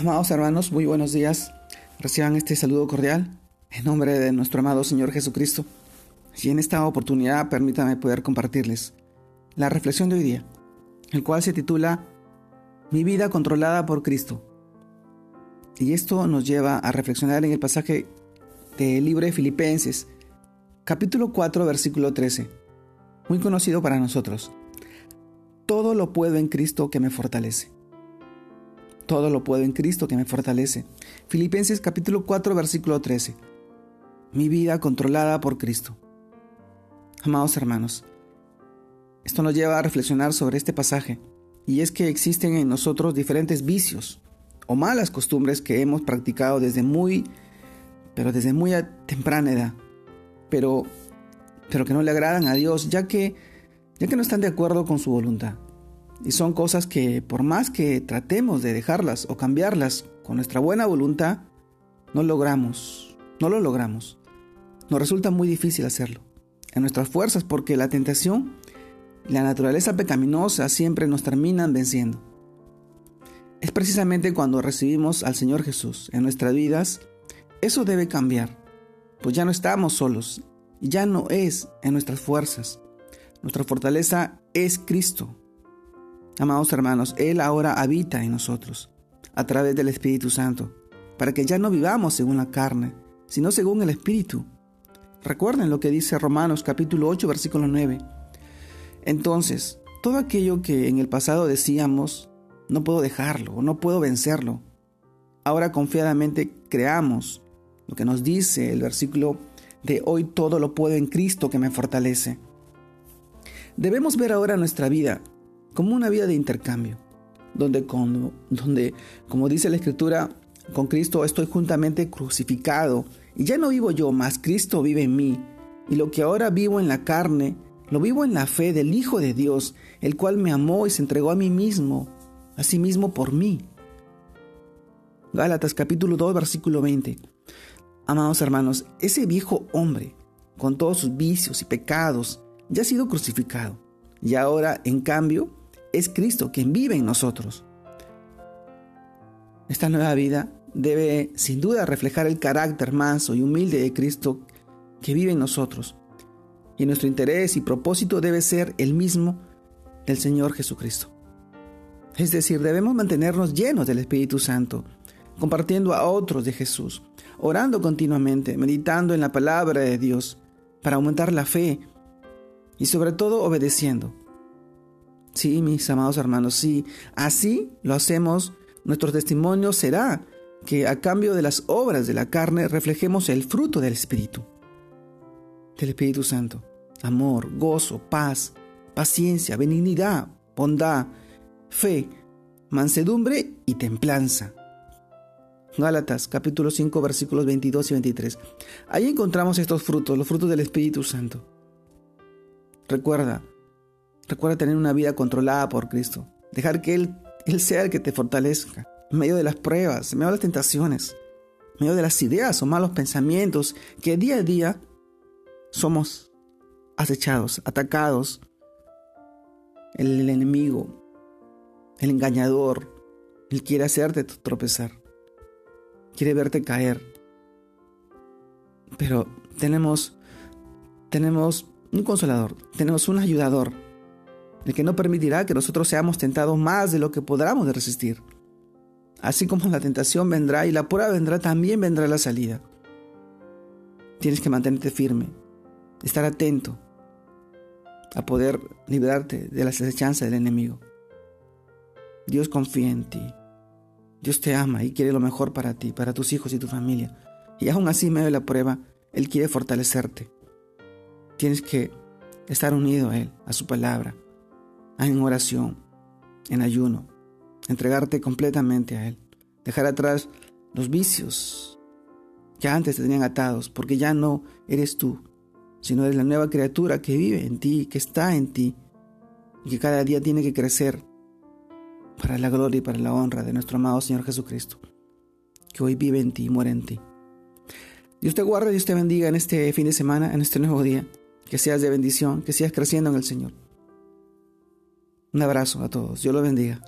Amados hermanos, muy buenos días. Reciban este saludo cordial en nombre de nuestro amado Señor Jesucristo. Y en esta oportunidad permítame poder compartirles la reflexión de hoy día, el cual se titula Mi vida controlada por Cristo. Y esto nos lleva a reflexionar en el pasaje del libro de Filipenses, capítulo 4, versículo 13, muy conocido para nosotros. Todo lo puedo en Cristo que me fortalece. Todo lo puedo en Cristo que me fortalece. Filipenses capítulo 4 versículo 13. Mi vida controlada por Cristo. Amados hermanos, esto nos lleva a reflexionar sobre este pasaje, y es que existen en nosotros diferentes vicios o malas costumbres que hemos practicado desde muy, pero desde muy temprana edad, pero, pero que no le agradan a Dios, ya que, ya que no están de acuerdo con su voluntad. Y son cosas que por más que tratemos de dejarlas o cambiarlas con nuestra buena voluntad, no logramos, no lo logramos. Nos resulta muy difícil hacerlo. En nuestras fuerzas porque la tentación y la naturaleza pecaminosa siempre nos terminan venciendo. Es precisamente cuando recibimos al Señor Jesús en nuestras vidas, eso debe cambiar, pues ya no estamos solos, ya no es en nuestras fuerzas. Nuestra fortaleza es Cristo, Amados hermanos, Él ahora habita en nosotros a través del Espíritu Santo, para que ya no vivamos según la carne, sino según el Espíritu. Recuerden lo que dice Romanos capítulo 8, versículo 9. Entonces, todo aquello que en el pasado decíamos, no puedo dejarlo, no puedo vencerlo. Ahora confiadamente creamos lo que nos dice el versículo de hoy todo lo puedo en Cristo que me fortalece. Debemos ver ahora nuestra vida como una vida de intercambio, donde, donde, como dice la Escritura, con Cristo estoy juntamente crucificado, y ya no vivo yo, mas Cristo vive en mí, y lo que ahora vivo en la carne, lo vivo en la fe del Hijo de Dios, el cual me amó y se entregó a mí mismo, a sí mismo por mí. Gálatas capítulo 2 versículo 20. Amados hermanos, ese viejo hombre, con todos sus vicios y pecados, ya ha sido crucificado. Y ahora, en cambio, es Cristo quien vive en nosotros. Esta nueva vida debe sin duda reflejar el carácter manso y humilde de Cristo que vive en nosotros. Y nuestro interés y propósito debe ser el mismo del Señor Jesucristo. Es decir, debemos mantenernos llenos del Espíritu Santo, compartiendo a otros de Jesús, orando continuamente, meditando en la palabra de Dios para aumentar la fe y sobre todo obedeciendo. Sí, mis amados hermanos, sí, así lo hacemos, nuestro testimonio será que a cambio de las obras de la carne reflejemos el fruto del Espíritu, del Espíritu Santo, amor, gozo, paz, paciencia, benignidad, bondad, fe, mansedumbre y templanza. Gálatas capítulo 5 versículos 22 y 23. Ahí encontramos estos frutos, los frutos del Espíritu Santo. Recuerda, Recuerda tener una vida controlada por Cristo. Dejar que Él, Él sea el que te fortalezca. En medio de las pruebas, en medio de las tentaciones, en medio de las ideas o malos pensamientos que día a día somos acechados, atacados. El, el enemigo, el engañador, Él quiere hacerte tropezar. Quiere verte caer. Pero tenemos, tenemos un consolador, tenemos un ayudador el que no permitirá que nosotros seamos tentados más de lo que podamos resistir. Así como la tentación vendrá y la prueba vendrá, también vendrá la salida. Tienes que mantenerte firme, estar atento a poder librarte de las acechanzas del enemigo. Dios confía en ti. Dios te ama y quiere lo mejor para ti, para tus hijos y tu familia. Y aún así, en medio de la prueba, Él quiere fortalecerte. Tienes que estar unido a Él, a su palabra, en oración, en ayuno, entregarte completamente a Él, dejar atrás los vicios que antes te tenían atados, porque ya no eres tú, sino eres la nueva criatura que vive en ti, que está en ti, y que cada día tiene que crecer para la gloria y para la honra de nuestro amado Señor Jesucristo, que hoy vive en ti y muere en ti. Dios te guarde, Dios te bendiga en este fin de semana, en este nuevo día, que seas de bendición, que sigas creciendo en el Señor. Un abrazo a todos. Dios los bendiga.